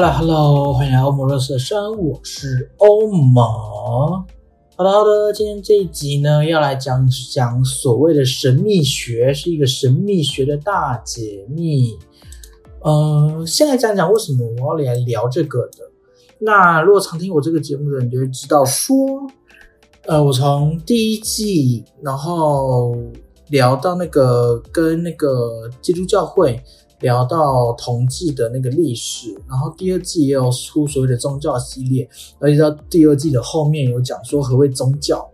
Hello Hello，欢迎来到欧魔乐色山，我是欧魔。好的好的，今天这一集呢，要来讲讲所谓的神秘学，是一个神秘学的大解密。呃，先来讲讲为什么我要来聊这个的。那如果常听我这个节目的人，就会知道说，呃，我从第一季，然后聊到那个跟那个基督教会。聊到同志的那个历史，然后第二季也有出所谓的宗教系列，而且到第二季的后面有讲说何谓宗教。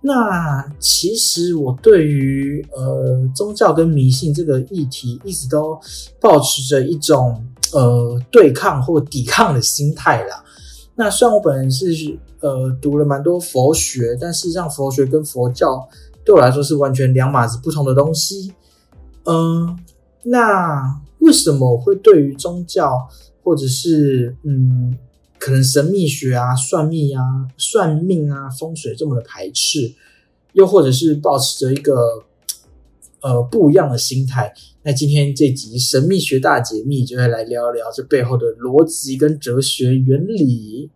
那其实我对于呃宗教跟迷信这个议题，一直都保持着一种呃对抗或抵抗的心态啦。那虽然我本人是呃读了蛮多佛学，但事实上佛学跟佛教对我来说是完全两码子不同的东西。嗯。那为什么会对于宗教或者是嗯，可能神秘学啊、算命啊、算命啊、风水这么的排斥，又或者是保持着一个呃不一样的心态？那今天这集神秘学大解密就会来聊一聊这背后的逻辑跟哲学原理。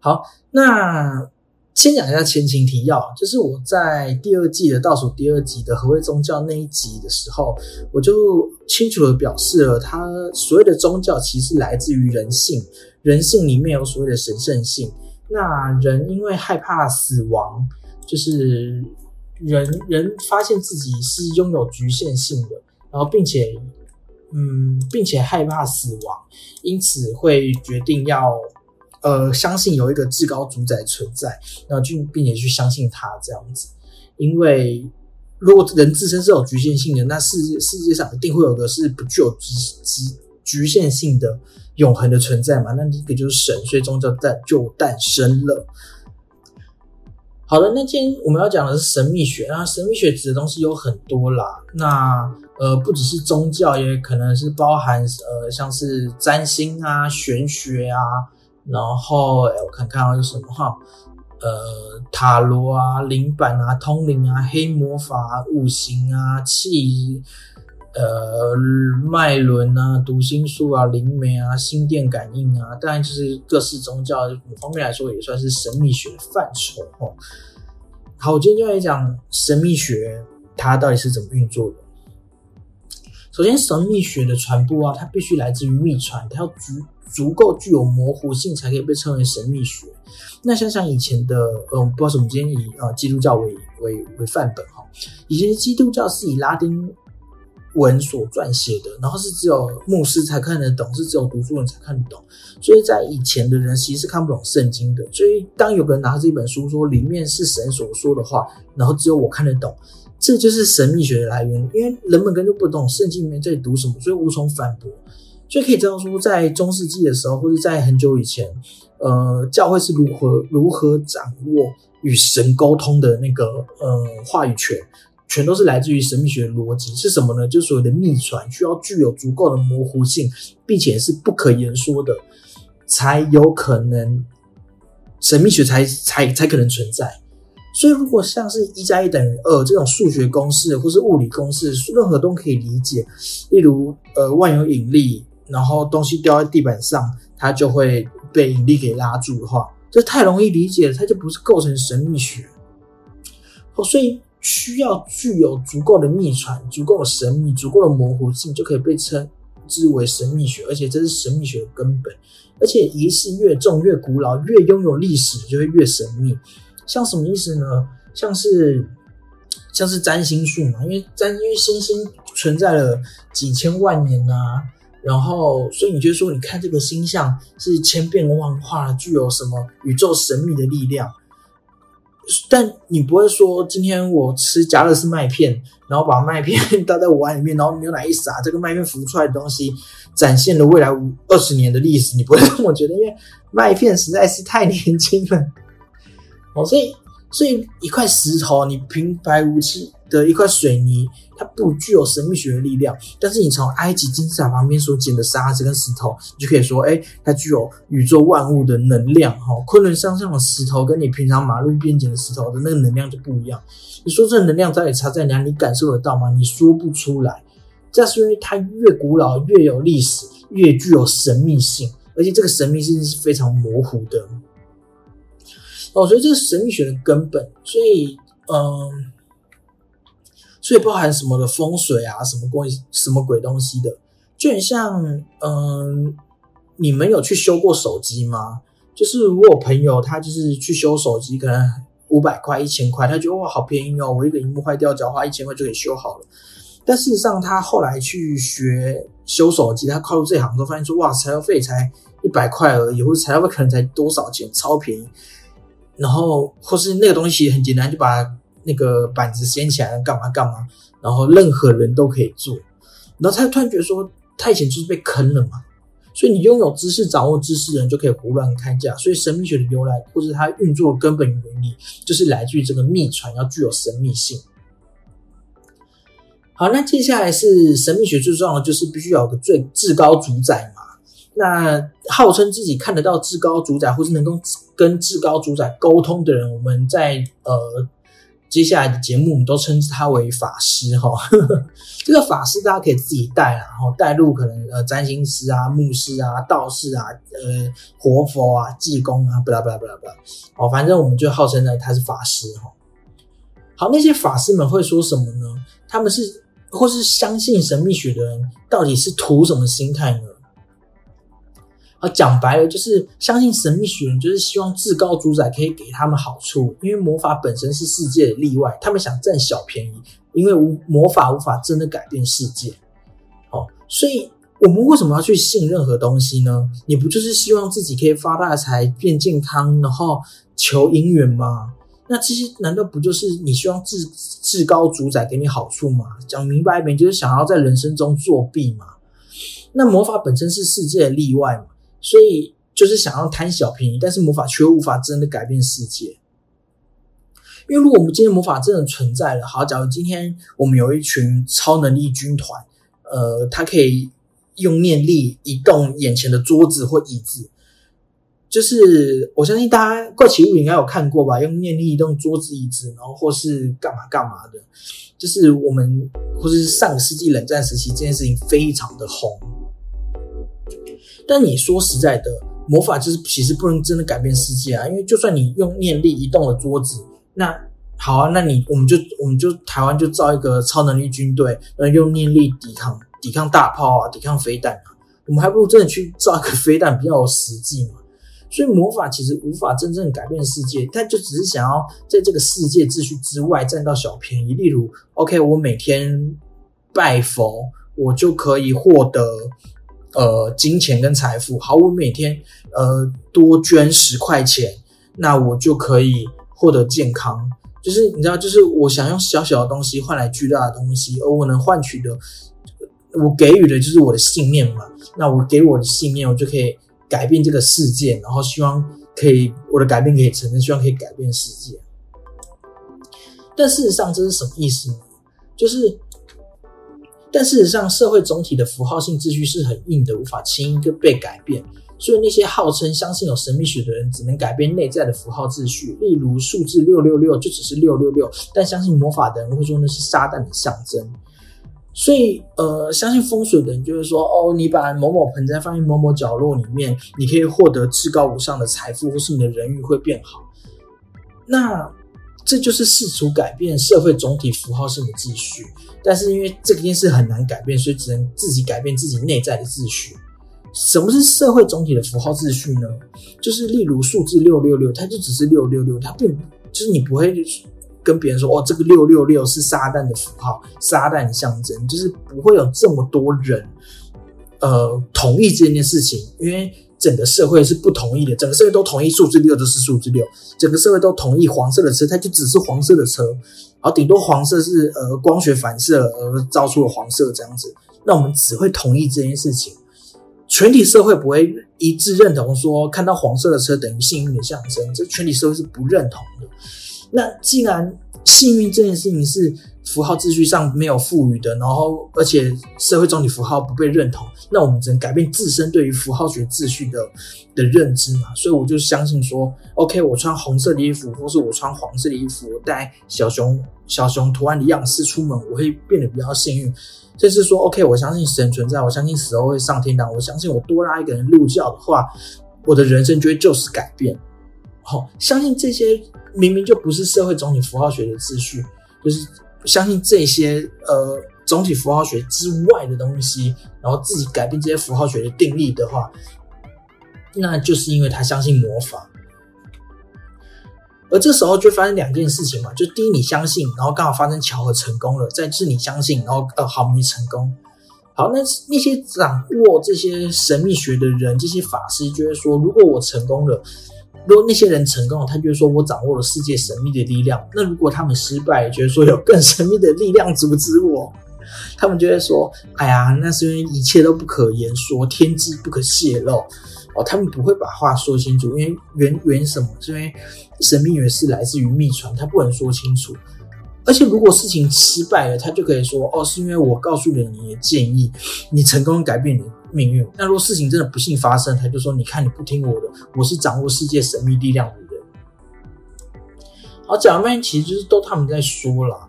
好，那。先讲一下前情提要，就是我在第二季的倒数第二集的何谓宗教那一集的时候，我就清楚的表示了，它所谓的宗教其实来自于人性，人性里面有所谓的神圣性。那人因为害怕死亡，就是人人发现自己是拥有局限性的，然后并且嗯，并且害怕死亡，因此会决定要。呃，相信有一个至高主宰存在，那就并且去相信他这样子，因为如果人自身是有局限性的，那世界世界上一定会有个是不具有局局局限性的永恒的存在嘛？那这个就是神，所以宗教诞就诞生了。好的，那今天我们要讲的是神秘学，那神秘学指的东西有很多啦，那呃不只是宗教，也可能是包含呃像是占星啊、玄学啊。然后，哎，我看看啊，有什么哈？呃，塔罗啊，灵板啊，通灵啊，黑魔法，五行啊，气，呃，脉轮啊，读心术啊，灵媒啊，心电感应啊，当然就是各式宗教某方面来说，也算是神秘学的范畴哦。好，我今天就来讲神秘学，它到底是怎么运作的。首先，神秘学的传播啊，它必须来自于秘传，它要足足够具有模糊性，才可以被称为神秘学。那想想以前的，呃，不知道什么，今天以呃基督教为为为范本哈。以前基督教是以拉丁文所撰写的，然后是只有牧师才看得懂，是只有读书人才看得懂。所以在以前的人其实是看不懂圣经的。所以当有个人拿着一本书说里面是神所说的话，然后只有我看得懂。这就是神秘学的来源，因为人们根本不懂圣经里面在读什么，所以无从反驳。所以可以知道说，在中世纪的时候，或者在很久以前，呃，教会是如何如何掌握与神沟通的那个呃话语权，全都是来自于神秘学的逻辑是什么呢？就所谓的秘传，需要具有足够的模糊性，并且是不可言说的，才有可能神秘学才才才可能存在。所以，如果像是一加一等于二这种数学公式，或是物理公式，任何都可以理解。例如，呃，万有引力，然后东西掉在地板上，它就会被引力给拉住的话，这太容易理解了，它就不是构成神秘学。哦，所以需要具有足够的秘传、足够的神秘、足够的模糊性，就可以被称之为神秘学。而且，这是神秘学的根本。而且，仪式越重、越古老、越拥有历史，就会越神秘。像什么意思呢？像是像是占星术嘛，因为占因为星星存在了几千万年啊，然后所以你就说，你看这个星象是千变万化，具有什么宇宙神秘的力量。但你不会说今天我吃夹乐士麦片，然后把麦片倒在碗里面，然后牛奶一撒，这个麦片浮出来的东西展现了未来五二十年的历史，你不会这么觉得，因为麦片实在是太年轻了。哦，所以所以一块石头，你平白无奇的一块水泥。它不具有神秘学的力量，但是你从埃及金字塔旁边所捡的沙子跟石头，你就可以说，哎，它具有宇宙万物的能量。哈，昆仑山上的石头跟你平常马路边捡的石头的那个能量就不一样。你说这能量到底差在哪？你感受得到吗？你说不出来。这是因为它越古老、越有历史、越具有神秘性，而且这个神秘性是非常模糊的。哦，所以这是神秘学的根本。所以，嗯。所以包含什么的风水啊，什么鬼什么鬼东西的，就很像，嗯，你们有去修过手机吗？就是我有朋友，他就是去修手机，可能五百块、一千块，他觉得哇好便宜哦，我一个荧幕坏掉，只要花一千块就可以修好了。但事实上，他后来去学修手机，他靠入这行之后，发现说哇，材料费才一百块而已，或者材料费可能才多少钱，超便宜。然后或是那个东西很简单，就把。那个板子掀起来干嘛干嘛，然后任何人都可以做，然后他突然觉得说，他以前就是被坑了嘛，所以你拥有知识、掌握知识的人就可以胡乱开价，所以神秘学的由来或者它运作的根本原理，就是来自于这个秘传要具有神秘性。好，那接下来是神秘学最重要的，就是必须有个最至高主宰。那号称自己看得到至高主宰，或是能够跟至高主宰沟通的人，我们在呃。接下来的节目，我们都称之他为法师哈。这个法师大家可以自己带啊，然后带入可能呃占星师啊、牧师啊、道士啊、呃活佛啊、济公啊，不啦不啦不啦不啦。哦，反正我们就号称呢他是法师哈。好，那些法师们会说什么呢？他们是或是相信神秘学的人，到底是图什么心态呢？啊，讲白了就是相信神秘学人，就是希望至高主宰可以给他们好处，因为魔法本身是世界的例外，他们想占小便宜，因为无魔法无法真的改变世界。哦，所以我们为什么要去信任何东西呢？你不就是希望自己可以发大财、变健康，然后求姻缘吗？那这些难道不就是你希望至至高主宰给你好处吗？讲明白一点，就是想要在人生中作弊嘛？那魔法本身是世界的例外嘛？所以就是想要贪小便宜，但是魔法却无法真的改变世界。因为如果我们今天魔法真的存在了，好，假如今天我们有一群超能力军团，呃，他可以用念力移动眼前的桌子或椅子，就是我相信大家怪奇物应该有看过吧？用念力移动桌子椅子，然后或是干嘛干嘛的，就是我们或是上个世纪冷战时期这件事情非常的红。但你说实在的，魔法就是其实不能真的改变世界啊！因为就算你用念力移动了桌子，那好啊，那你我们就我们就台湾就造一个超能力军队，那用念力抵抗抵抗大炮啊，抵抗飞弹啊，我们还不如真的去造一个飞弹比较有实际嘛。所以魔法其实无法真正改变世界，它就只是想要在这个世界秩序之外占到小便宜。例如，OK，我每天拜佛，我就可以获得。呃，金钱跟财富，好，我每天呃多捐十块钱，那我就可以获得健康。就是你知道，就是我想用小小的东西换来巨大的东西，而我能换取的，我给予的就是我的信念嘛。那我给我的信念，我就可以改变这个世界，然后希望可以我的改变可以成真，希望可以改变世界。但事实上，这是什么意思呢？就是。但事实上，社会总体的符号性秩序是很硬的，无法轻易被改变。所以那些号称相信有神秘学的人，只能改变内在的符号秩序。例如数字六六六就只是六六六，但相信魔法的人会说那是撒旦的象征。所以，呃，相信风水的人就是说，哦，你把某某盆栽放在某某角落里面，你可以获得至高无上的财富，或是你的人运会变好。那。这就是试图改变社会总体符号性的秩序，但是因为这件事很难改变，所以只能自己改变自己内在的秩序。什么是社会总体的符号秩序呢？就是例如数字六六六，它就只是六六六，它并就是你不会跟别人说哦，这个六六六是撒旦的符号，撒旦象征，就是不会有这么多人呃同意这件事情，因为整个社会是不同意的，整个社会都同意数字六就是数字六，整个社会都同意黄色的车，它就只是黄色的车，然后顶多黄色是呃光学反射而造出了黄色这样子，那我们只会同意这件事情，全体社会不会一致认同说看到黄色的车等于幸运的象征，这全体社会是不认同的。那既然幸运这件事情是。符号秩序上没有赋予的，然后而且社会总体符号不被认同，那我们只能改变自身对于符号学秩序的的认知嘛。所以我就相信说，OK，我穿红色的衣服，或是我穿黄色的衣服，我带小熊小熊图案的样式出门，我会变得比较幸运。就是说，OK，我相信神存在，我相信死后会上天堂，我相信我多拉一个人入教的话，我的人生就会就此改变。好，相信这些明明就不是社会总体符号学的秩序，就是。相信这些呃总体符号学之外的东西，然后自己改变这些符号学的定义的话，那就是因为他相信魔法。而这时候就发生两件事情嘛，就第一你相信，然后刚好发生巧合成功了；再是你相信，然后呃好没成功。好，那那些掌握这些神秘学的人，这些法师就会说，如果我成功了。如果那些人成功了，他就说我掌握了世界神秘的力量。那如果他们失败，觉得说有更神秘的力量阻止我，他们就会说：“哎呀，那是因为一切都不可言说，天机不可泄露。”哦，他们不会把话说清楚，因为原原什么？是因为神秘学是来自于秘传，他不能说清楚。而且如果事情失败了，他就可以说：“哦，是因为我告诉了你的建议，你成功改变你。”命运。那如果事情真的不幸发生，他就说：“你看，你不听我的，我是掌握世界神秘力量的人。”好，讲完发现其实就是都他们在说了。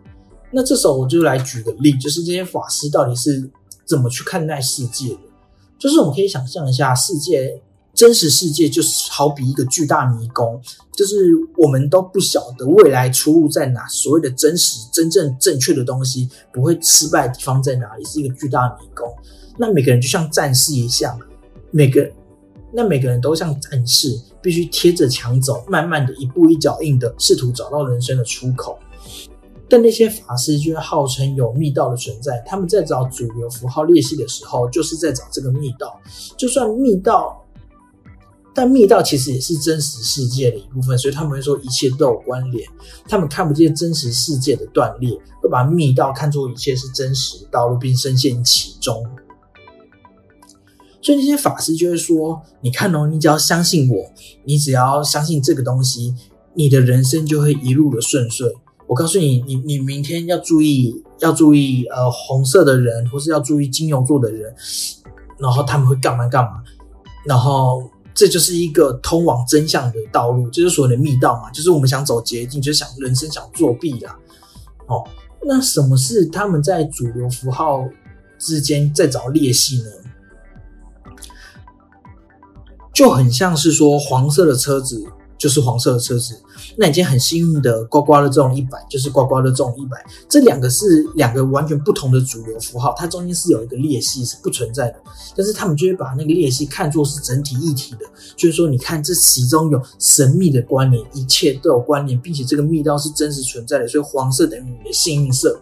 那这时候我就来举个例，就是这些法师到底是怎么去看待世界的？就是我们可以想象一下，世界真实世界就是好比一个巨大迷宫，就是我们都不晓得未来出路在哪，所谓的真实、真正正确的东西不会失败的地方在哪里，是一个巨大迷宫。那每个人就像战士一样，每个那每个人都像战士，必须贴着墙走，慢慢的一步一脚印的试图找到人生的出口。但那些法师却号称有密道的存在，他们在找主流符号裂隙的时候，就是在找这个密道。就算密道，但密道其实也是真实世界的一部分，所以他们会说一切都有关联。他们看不见真实世界的断裂，会把密道看作一切是真实道路，并深陷其中。所以那些法师就会说：“你看哦，你只要相信我，你只要相信这个东西，你的人生就会一路的顺遂。我告诉你，你你明天要注意，要注意呃红色的人，或是要注意金牛座的人，然后他们会干嘛干嘛，然后这就是一个通往真相的道路，就是所谓的密道嘛，就是我们想走捷径，就是想人生想作弊啦。哦，那什么是他们在主流符号之间在找裂隙呢？”就很像是说黄色的车子就是黄色的车子，那你今天很幸运的刮刮乐中一百，就是刮刮乐中一百，这两个是两个完全不同的主流符号，它中间是有一个裂隙是不存在的，但是他们就会把那个裂隙看作是整体一体的，就是说你看这其中有神秘的关联，一切都有关联，并且这个密道是真实存在的，所以黄色等于你的幸运色，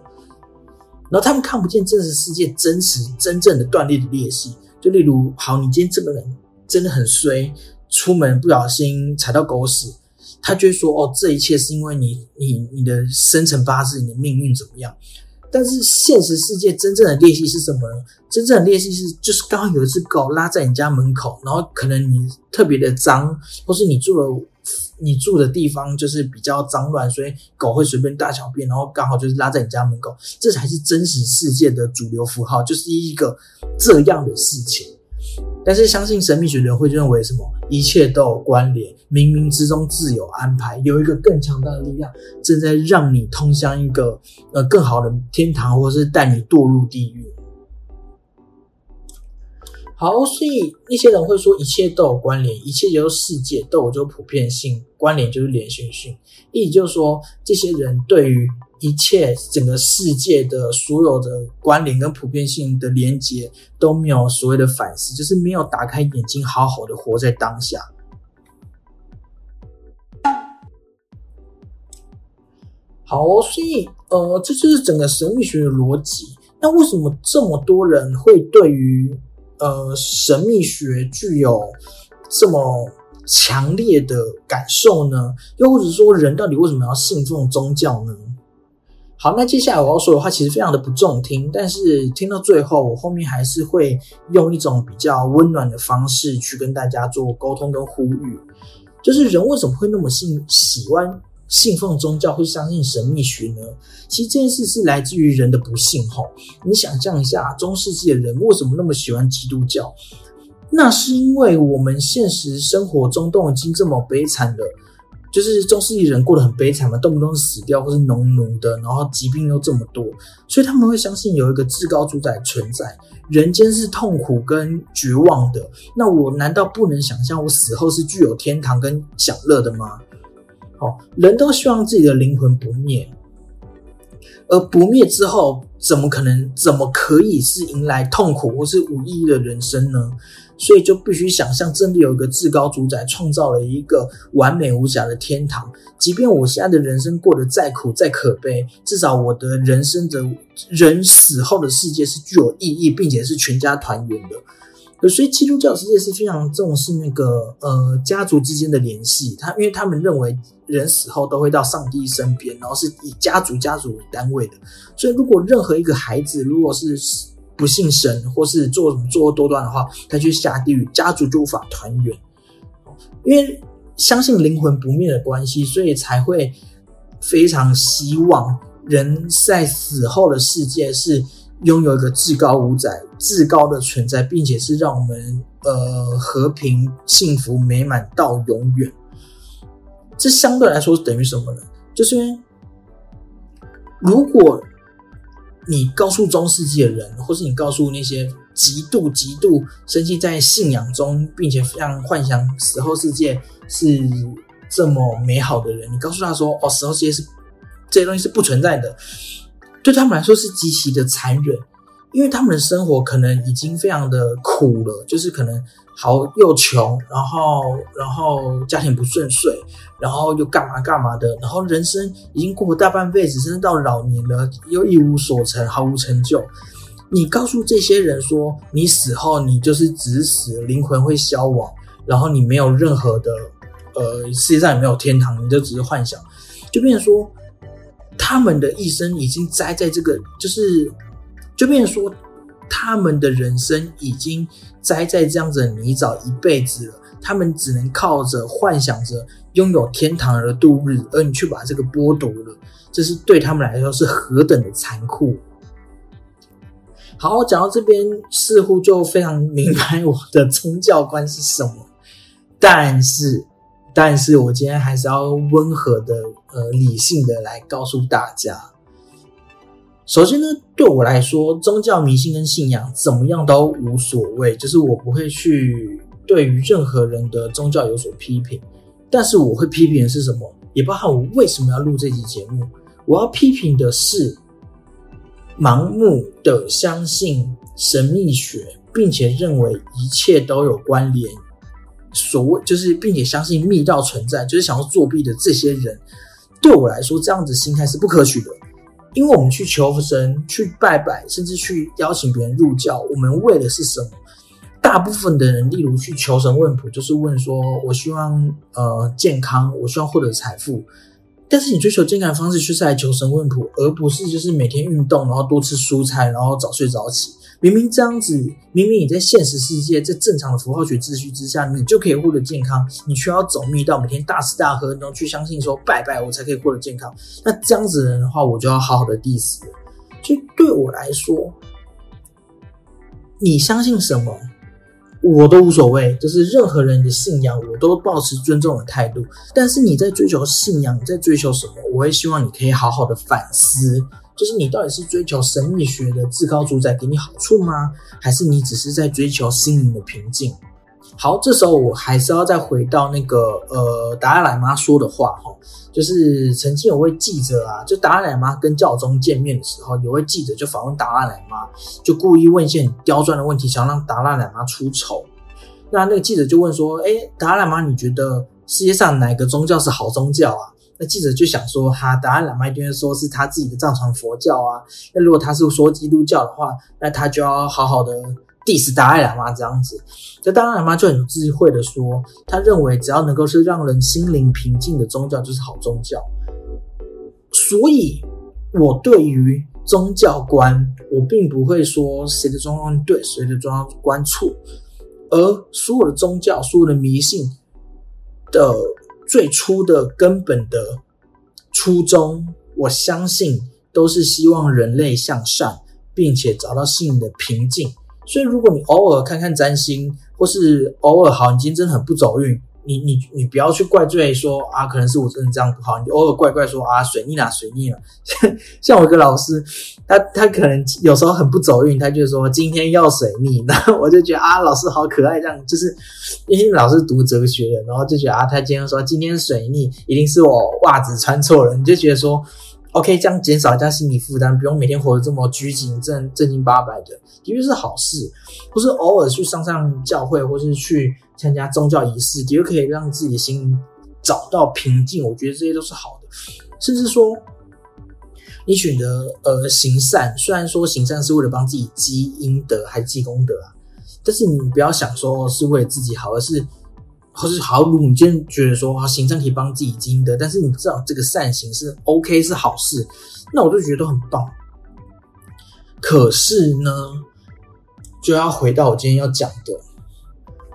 然后他们看不见真实世界真实真正的断裂的裂隙，就例如好，你今天这个人。真的很衰，出门不小心踩到狗屎，他就会说：“哦，这一切是因为你、你、你的生辰八字，你的命运怎么样？”但是现实世界真正的裂隙是什么呢？真正的裂隙是，就是刚刚有一只狗拉在你家门口，然后可能你特别的脏，或是你住了你住的地方就是比较脏乱，所以狗会随便大小便，然后刚好就是拉在你家门口，这才是真实世界的主流符号，就是一个这样的事情。但是相信神秘学的人会认为什么？一切都有关联，冥冥之中自有安排，有一个更强大的力量正在让你通向一个呃更好的天堂，或是带你堕入地狱。好，所以那些人会说一切都有关联，一切就是世界都有就普遍性，关联就是连续性，意思就是说这些人对于。一切整个世界的所有的关联跟普遍性的连接都没有所谓的反思，就是没有打开眼睛，好好的活在当下。好，所以呃，这就是整个神秘学的逻辑。那为什么这么多人会对于呃神秘学具有这么强烈的感受呢？又或者说，人到底为什么要信奉宗教呢？好，那接下来我要说的话其实非常的不中听，但是听到最后，我后面还是会用一种比较温暖的方式去跟大家做沟通跟呼吁，就是人为什么会那么信喜欢信奉宗教，会相信神秘学呢？其实这件事是来自于人的不幸。吼，你想象一下，中世纪的人为什么那么喜欢基督教？那是因为我们现实生活中都已经这么悲惨了。就是中世纪人过得很悲惨嘛，动不动死掉或是农奴的，然后疾病又这么多，所以他们会相信有一个至高主宰存在。人间是痛苦跟绝望的，那我难道不能想象我死后是具有天堂跟享乐的吗？好，人都希望自己的灵魂不灭，而不灭之后，怎么可能？怎么可以是迎来痛苦或是无意义的人生呢？所以就必须想象，真的有一个至高主宰创造了一个完美无瑕的天堂。即便我现在的人生过得再苦再可悲，至少我的人生的人死后的世界是具有意义，并且是全家团圆的。所以基督教世界是非常重视那个呃家族之间的联系。他因为他们认为人死后都会到上帝身边，然后是以家族家族为单位的。所以如果任何一个孩子如果是不信神，或是做什么作恶多端的话，他去下地狱，家族就无法团圆。因为相信灵魂不灭的关系，所以才会非常希望人在死后的世界是拥有一个至高无载、至高的存在，并且是让我们呃和平、幸福、美满到永远。这相对来说等于什么呢？就是因为如果。你告诉中世纪的人，或是你告诉那些极度极度深信在信仰中，并且非常幻想死后世界是这么美好的人，你告诉他说：“哦，死后世界是这些东西是不存在的。”对他们来说是极其的残忍。因为他们的生活可能已经非常的苦了，就是可能好又穷，然后然后家庭不顺遂，然后又干嘛干嘛的，然后人生已经过了大半辈子，甚至到老年了，又一无所成，毫无成就。你告诉这些人说，你死后你就是只死，灵魂会消亡，然后你没有任何的，呃，世界上也没有天堂，你就只是幻想，就变成说，他们的一生已经栽在这个，就是。就变成说，他们的人生已经栽在这样子的泥沼一辈子了，他们只能靠着幻想着拥有天堂而度日，而你却把这个剥夺了，这是对他们来说是何等的残酷。好，讲到这边，似乎就非常明白我的宗教观是什么，但是，但是我今天还是要温和的、呃，理性的来告诉大家。首先呢，对我来说，宗教迷信跟信仰怎么样都无所谓，就是我不会去对于任何人的宗教有所批评。但是我会批评的是什么？也包含我为什么要录这期节目。我要批评的是盲目的相信神秘学，并且认为一切都有关联。所谓就是，并且相信密道存在，就是想要作弊的这些人，对我来说，这样子心态是不可取的。因为我们去求神、去拜拜，甚至去邀请别人入教，我们为的是什么？大部分的人，例如去求神问卜，就是问说：“我希望呃健康，我希望获得财富。”但是你追求健康的方式，却是来求神问卜，而不是就是每天运动，然后多吃蔬菜，然后早睡早起。明明这样子，明明你在现实世界，在正常的符号学秩序之下，你就可以获得健康，你却要走密道，每天大吃大喝，然后去相信说拜拜，我才可以获得健康。那这样子的人的话，我就要好好的 diss 了。所以对我来说，你相信什么，我都无所谓，就是任何人的信仰，我都保持尊重的态度。但是你在追求信仰，你在追求什么，我会希望你可以好好的反思。就是你到底是追求神秘学的至高主宰给你好处吗？还是你只是在追求心灵的平静？好，这时候我还是要再回到那个呃达赖喇嘛说的话哈，就是曾经有位记者啊，就达赖喇嘛跟教宗见面的时候，有位记者就访问达赖喇嘛，就故意问一些很刁钻的问题，想让达赖喇嘛出丑。那那个记者就问说：“哎，达赖喇嘛，你觉得世界上哪个宗教是好宗教啊？”那记者就想说，哈，达赖喇嘛一定会说是他自己的藏传佛教啊。那如果他是说基督教的话，那他就要好好的 diss 达赖喇嘛这样子。这达赖喇嘛就很有智慧的说，他认为只要能够是让人心灵平静的宗教就是好宗教。所以，我对于宗教观，我并不会说谁的宗教观对，谁的宗教观错，而所有的宗教，所有的迷信的最初的根本的初衷，我相信都是希望人类向善，并且找到心灵的平静。所以，如果你偶尔看看占星，或是偶尔好，你今天真的很不走运。你你你不要去怪罪说啊，可能是我真的这样不好。你偶尔怪怪说啊，水逆啊，水逆啊。像我一个老师，他他可能有时候很不走运，他就说今天要水逆，然后我就觉得啊，老师好可爱，这样就是因为老师读哲学的，然后就觉得啊，他今天说今天水逆，一定是我袜子穿错了，你就觉得说。OK，这样减少一下心理负担，不用每天活得这么拘谨、正正经八百的，的确是好事。不是偶尔去上上教会，或是去参加宗教仪式，的确可以让自己的心找到平静。我觉得这些都是好的。甚至说，你选择呃行善，虽然说行善是为了帮自己积阴德还是积功德啊，但是你不要想说是为了自己好，而是。或是好，如果你今天觉得说啊，行善可以帮自己积德，但是你知道这个善行是 OK 是好事，那我就觉得很棒。可是呢，就要回到我今天要讲的，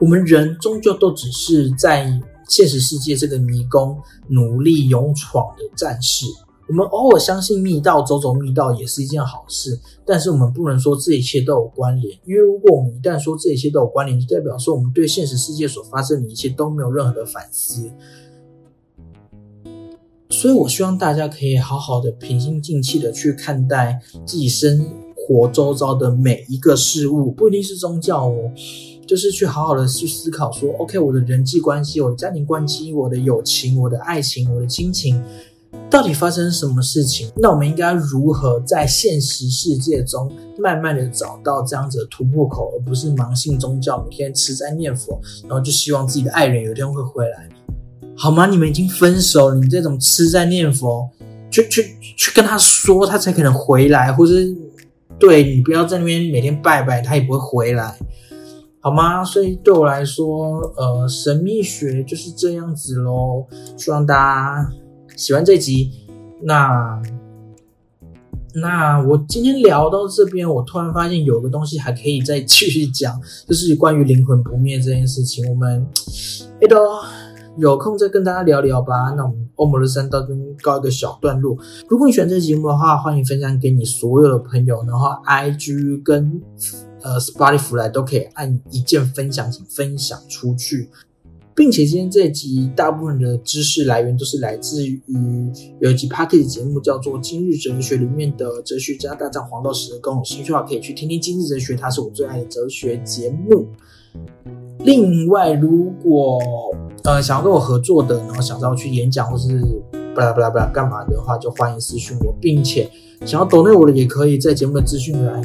我们人终究都只是在现实世界这个迷宫努力勇闯的战士。我们偶尔相信密道，走走密道也是一件好事，但是我们不能说这一切都有关联，因为如果我们一旦说这一切都有关联，就代表说我们对现实世界所发生的一切都没有任何的反思。所以，我希望大家可以好好的平心静气的去看待自己生活周遭的每一个事物，不一定是宗教哦，就是去好好的去思考说，OK，我的人际关系、我的家庭关系、我的友情、我的爱情、我的亲情。到底发生什么事情？那我们应该如何在现实世界中慢慢的找到这样子的突破口，而不是盲信宗教，每天吃斋念佛，然后就希望自己的爱人有一天会回来，好吗？你们已经分手了，你这种吃斋念佛，去去去跟他说，他才可能回来，或是对你不要在那边每天拜拜，他也不会回来，好吗？所以对我来说，呃，神秘学就是这样子喽，希望大家。喜欢这集，那那我今天聊到这边，我突然发现有个东西还可以再继续讲，就是关于灵魂不灭这件事情。我们哎都有空再跟大家聊聊吧。那我们欧姆的三到这边告一个小段落。如果你喜欢这个节目的话，欢迎分享给你所有的朋友，然后 IG 跟呃 Spotify 都可以按一键分享，请分享出去。并且今天这集大部分的知识来源都是来自于有一集 p a r t y 的节目，叫做《今日哲学》里面的哲学家大战黄道十二宫。有兴趣的话，可以去听听《今日哲学》，它是我最爱的哲学节目。另外，如果呃想要跟我合作的，然后想要去演讲或是不啦不啦不啦干嘛的话，就欢迎私讯我，并且想要抖内我的也可以在节目的资讯栏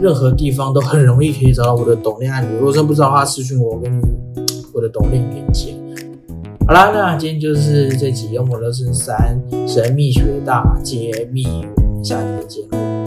任何地方都很容易可以找到我的抖内案例。如果真不知道的话，私讯我，我给你。我的动力连接。好啦，那今天就是这集《幽默乐圣三神秘学大揭秘》，我们下期再见。